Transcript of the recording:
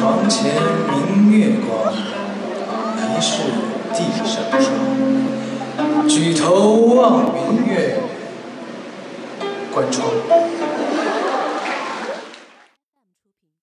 床前明月光疑是地上霜举头望明月关窗。